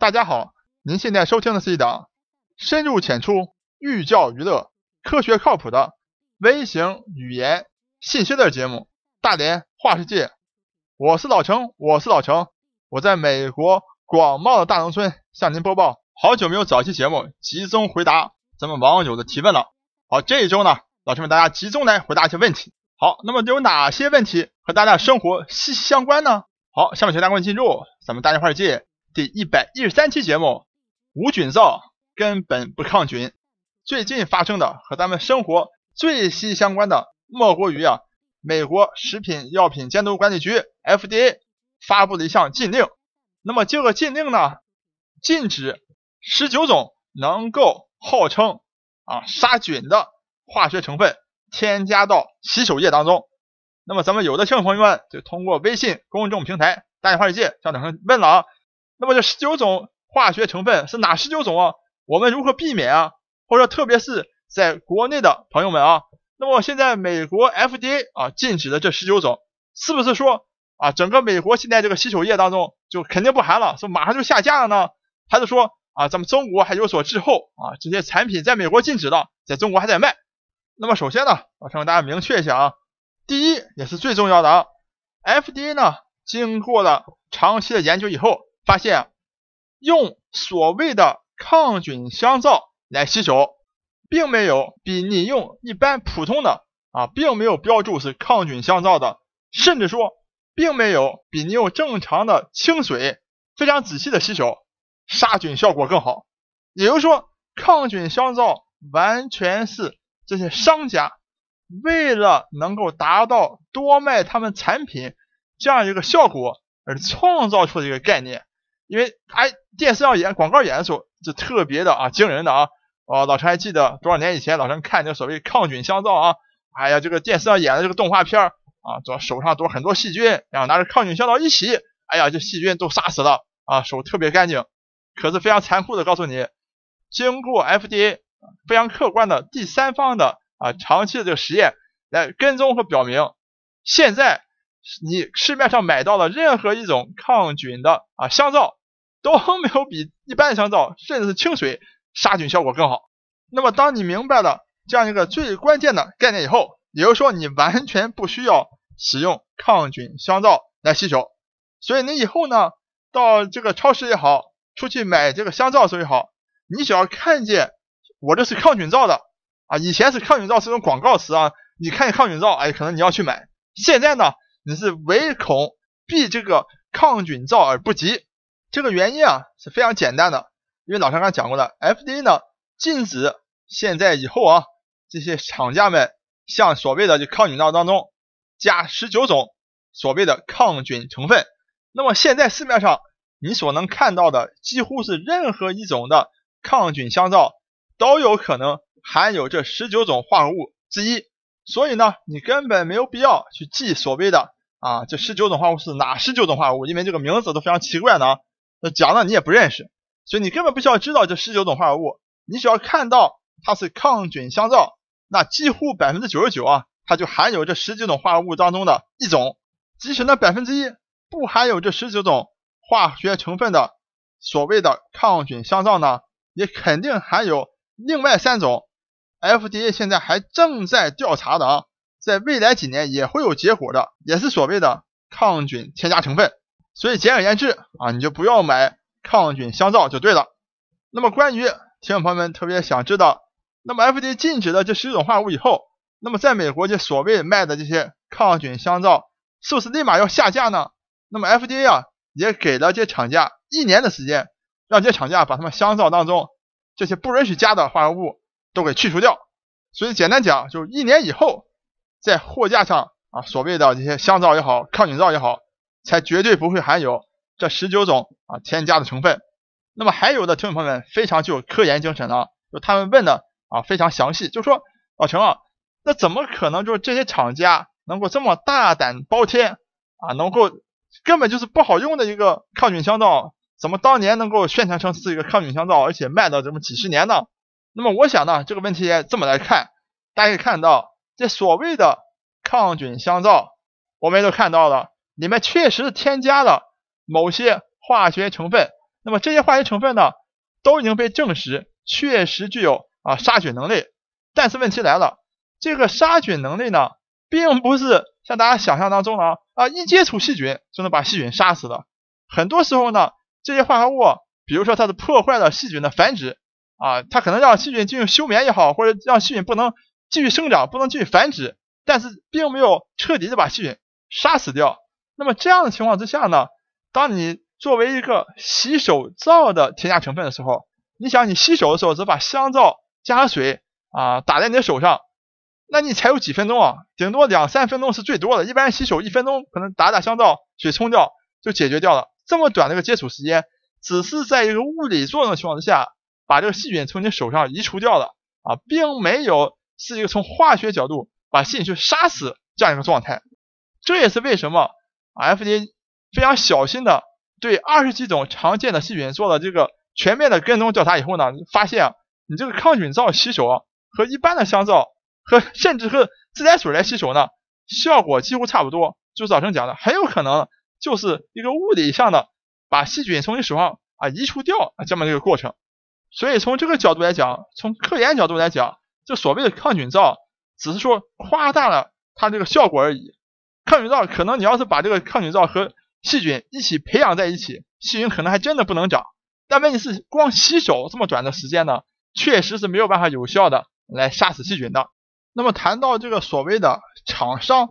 大家好，您现在收听的是一档深入浅出、寓教于乐、科学靠谱的微型语言信息类节目《大连话世界》。我是老程，我是老程，我在美国广袤的大农村向您播报。好久没有早期节目集中回答咱们网友的提问了。好，这一周呢，老师们大家集中来回答一些问题。好，那么有哪些问题和大家生活息息相关呢？好，下面请大家进入咱们《大连话世界》。第一百一十三期节目，无菌皂根本不抗菌。最近发生的和咱们生活最息息相关的，莫过于啊，美国食品药品监督管理局 FDA 发布了一项禁令。那么这个禁令呢，禁止十九种能够号称啊杀菌的化学成分添加到洗手液当中。那么咱们有的听众朋友们就通过微信公众平台“大话世界”向老师问了啊。那么这十九种化学成分是哪十九种啊？我们如何避免啊？或者特别是在国内的朋友们啊，那么现在美国 FDA 啊禁止的这十九种，是不是说啊整个美国现在这个洗手液当中就肯定不含了，说马上就下架了呢？还是说啊咱们中国还有所滞后啊？这些产品在美国禁止了，在中国还在卖？那么首先呢，我想跟大家明确一下啊，第一也是最重要的啊，FDA 呢经过了长期的研究以后。发现用所谓的抗菌香皂来洗手，并没有比你用一般普通的啊，并没有标注是抗菌香皂的，甚至说并没有比你用正常的清水非常仔细的洗手杀菌效果更好。也就是说，抗菌香皂完全是这些商家为了能够达到多卖他们产品这样一个效果而创造出的一个概念。因为哎，电视上演广告演的时候就特别的啊惊人的啊！哦，老陈还记得多少年以前，老陈看这个所谓抗菌香皂啊，哎呀，这个电视上演的这个动画片啊，主手上都很多细菌，然后拿着抗菌香皂一洗，哎呀，这细菌都杀死了啊，手特别干净。可是非常残酷的告诉你，经过 FDA 非常客观的第三方的啊长期的这个实验来跟踪和表明，现在你市面上买到的任何一种抗菌的啊香皂。都没有比一般的香皂，甚至是清水杀菌效果更好。那么，当你明白了这样一个最关键的概念以后，也就是说，你完全不需要使用抗菌香皂来洗手。所以，你以后呢，到这个超市也好，出去买这个香皂的时候也好，你只要看见我这是抗菌皂的啊，以前是抗菌皂是种广告词啊，你看见抗菌皂，哎，可能你要去买。现在呢，你是唯恐避这个抗菌皂而不及。这个原因啊是非常简单的，因为老师刚讲过了，FDA 呢禁止现在以后啊这些厂家们向所谓的这抗菌皂当中加十九种所谓的抗菌成分。那么现在市面上你所能看到的几乎是任何一种的抗菌香皂都有可能含有这十九种化合物之一，所以呢你根本没有必要去记所谓的啊这十九种化合物是哪十九种化合物，因为这个名字都非常奇怪呢。那讲的你也不认识，所以你根本不需要知道这十九种化合物，你只要看到它是抗菌香皂，那几乎百分之九十九啊，它就含有这十九种化合物当中的一种。即使那百分之一不含有这十九种化学成分的所谓的抗菌香皂呢，也肯定含有另外三种，FDA 现在还正在调查的啊，在未来几年也会有结果的，也是所谓的抗菌添加成分。所以简而言之啊，你就不要买抗菌香皂就对了。那么关于听众朋友们特别想知道，那么 FDA 禁止了这十种化合物以后，那么在美国这所谓卖的这些抗菌香皂是不是立马要下架呢？那么 FDA 啊也给了这些厂家一年的时间，让这些厂家把他们香皂当中这些不允许加的化合物都给去除掉。所以简单讲，就是一年以后在货架上啊所谓的这些香皂也好，抗菌皂也好。才绝对不会含有这十九种啊添加的成分。那么还有的听众朋友们非常具有科研精神啊，就他们问的啊非常详细，就说老陈啊，那怎么可能就是这些厂家能够这么大胆包天啊，能够根本就是不好用的一个抗菌香皂，怎么当年能够宣传成是一个抗菌香皂，而且卖到这么几十年呢？那么我想呢，这个问题这么来看，大家可以看到这所谓的抗菌香皂，我们都看到了。里面确实添加了某些化学成分那么这些化学成分呢，都已经被证实确实具有啊杀菌能力。但是问题来了，这个杀菌能力呢，并不是像大家想象当中的啊，一接触细菌就能把细菌杀死的。很多时候呢，这些化合物，比如说它是破坏了细菌的繁殖啊，它可能让细菌进行休眠也好，或者让细菌不能继续生长，不能继续繁殖，但是并没有彻底的把细菌杀死掉。那么这样的情况之下呢，当你作为一个洗手皂的添加成分的时候，你想你洗手的时候只把香皂加水啊打在你的手上，那你才有几分钟啊，顶多两三分钟是最多的，一般洗手一分钟可能打打香皂水冲掉就解决掉了。这么短的一个接触时间，只是在一个物理作用的情况之下，把这个细菌从你手上移除掉了啊，并没有是一个从化学角度把细菌去杀死这样一个状态。这也是为什么 FDA 非常小心的对二十几种常见的细菌做了这个全面的跟踪调查以后呢，发现你这个抗菌皂洗手和一般的香皂和甚至和自来水来洗手呢，效果几乎差不多。就早晨讲的，很有可能就是一个物理上的把细菌从你手上啊移除掉啊这么一个过程。所以从这个角度来讲，从科研角度来讲，这所谓的抗菌皂只是说夸大了它这个效果而已。抗菌皂可能你要是把这个抗菌皂和细菌一起培养在一起，细菌可能还真的不能长。但问题是，光洗手这么短的时间呢，确实是没有办法有效的来杀死细菌的。那么谈到这个所谓的厂商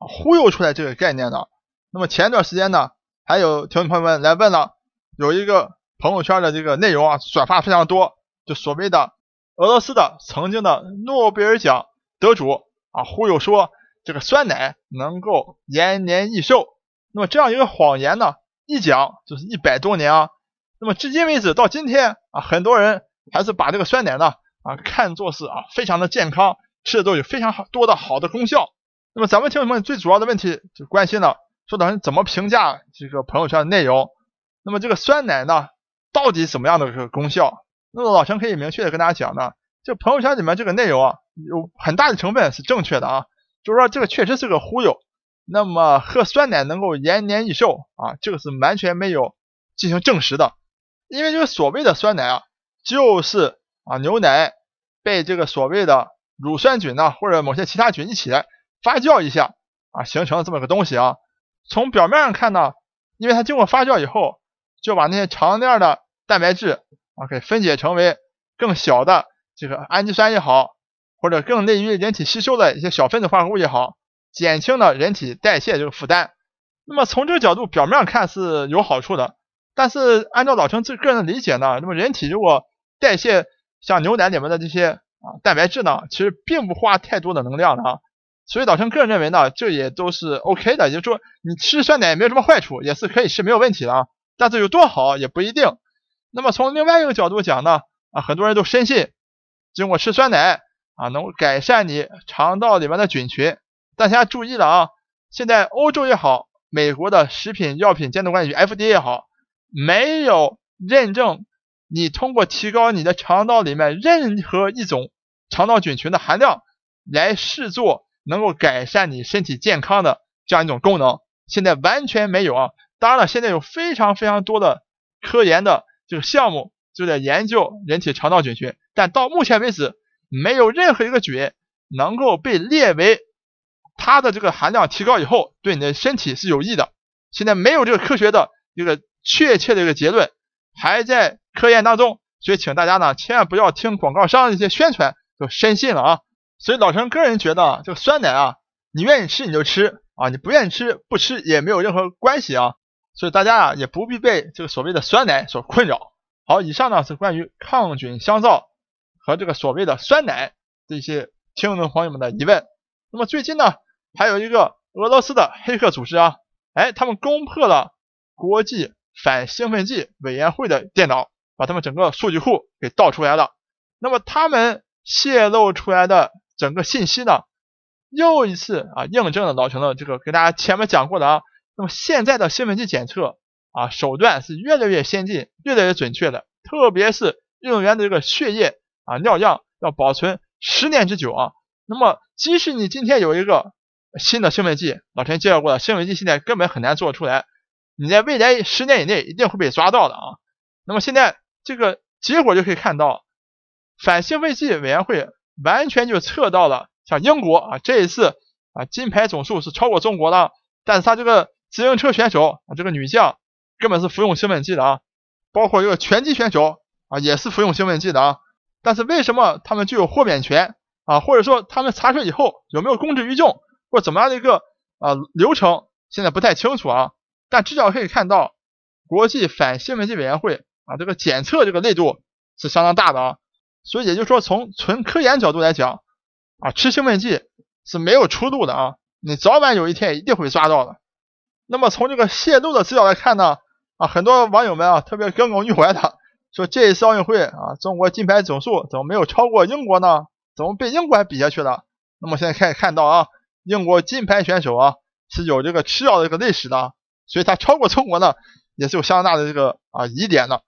忽悠出来这个概念呢，那么前段时间呢，还有听众朋友们来问了，有一个朋友圈的这个内容啊，转发非常多，就所谓的俄罗斯的曾经的诺贝尔奖得主啊，忽悠说。这个酸奶能够延年益寿，那么这样一个谎言呢，一讲就是一百多年啊。那么至今为止到今天啊，很多人还是把这个酸奶呢啊看作是啊非常的健康，吃的都有非常多的好的功效。那么咱们听友们最主要的问题就关心了，说的怎么评价这个朋友圈的内容？那么这个酸奶呢，到底什么样的这个功效？那么老陈可以明确的跟大家讲呢，这朋友圈里面这个内容啊，有很大的成分是正确的啊。就是说这个确实是个忽悠，那么喝酸奶能够延年益寿啊，这个是完全没有进行证实的，因为这个所谓的酸奶啊，就是啊牛奶被这个所谓的乳酸菌呢或者某些其他菌一起来发酵一下啊形成了这么个东西啊。从表面上看呢，因为它经过发酵以后，就把那些长链的蛋白质啊给分解成为更小的这个氨基酸也好。或者更利于人体吸收的一些小分子化合物也好，减轻了人体代谢这个负担。那么从这个角度，表面看是有好处的。但是按照老陈这个人的理解呢，那么人体如果代谢像牛奶里面的这些啊蛋白质呢，其实并不花太多的能量的啊。所以老陈个人认为呢，这也都是 OK 的，也就是说你吃酸奶也没有什么坏处，也是可以吃没有问题的啊。但是有多好也不一定。那么从另外一个角度讲呢，啊很多人都深信经过吃酸奶。啊，能够改善你肠道里面的菌群。大家注意了啊，现在欧洲也好，美国的食品药品监督管理局 FDA 也好，没有认证你通过提高你的肠道里面任何一种肠道菌群的含量，来视作能够改善你身体健康的这样一种功能。现在完全没有啊。当然了，现在有非常非常多的科研的这个项目就在研究人体肠道菌群，但到目前为止。没有任何一个菌能够被列为它的这个含量提高以后对你的身体是有益的。现在没有这个科学的一个确切的一个结论，还在科研当中，所以请大家呢千万不要听广告商的一些宣传就深信了啊。所以老陈个人觉得这个酸奶啊，你愿意吃你就吃啊，你不愿意吃不吃也没有任何关系啊。所以大家啊也不必被这个所谓的酸奶所困扰。好，以上呢是关于抗菌香皂。和这个所谓的酸奶这些听众朋友们的疑问，那么最近呢，还有一个俄罗斯的黑客组织啊，哎，他们攻破了国际反兴奋剂委员会的电脑，把他们整个数据库给盗出来了。那么他们泄露出来的整个信息呢，又一次啊印证了老陈的这个给大家前面讲过的啊，那么现在的兴奋剂检测啊手段是越来越先进，越来越准确的，特别是运动员的这个血液。啊，尿样要保存十年之久啊。那么，即使你今天有一个新的兴奋剂，老陈介绍过的兴奋剂现在根本很难做出来。你在未来十年以内一定会被抓到的啊。那么现在这个结果就可以看到，反兴奋剂委员会完全就测到了，像英国啊这一次啊金牌总数是超过中国的，但是他这个自行车选手啊这个女将根本是服用兴奋剂的啊，包括这个拳击选手啊也是服用兴奋剂的啊，但是为什么他们具有豁免权啊？或者说他们查出以后有没有公之于众，或怎么样的一个啊流程，现在不太清楚啊。但至少可以看到，国际反兴奋剂委员会啊，这个检测这个力度是相当大的啊。所以也就是说，从纯科研角度来讲啊，吃兴奋剂是没有出路的啊，你早晚有一天一定会抓到的。那么从这个泄露的资料来看呢，啊，很多网友们啊特别耿耿于怀的说，这一次奥运会啊，中国金牌总数怎么没有超过英国呢？怎么被英国还比下去了？那么现在可以看到啊，英国金牌选手啊是有这个吃药的这个历史的。所以它超过中国呢，也是有相当大的这个啊疑点的。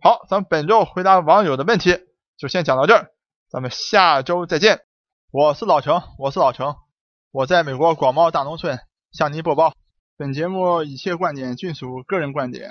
好，咱们本周回答网友的问题就先讲到这儿，咱们下周再见。我是老程，我是老程，我在美国广袤大农村向您播报。本节目一切观点均属个人观点，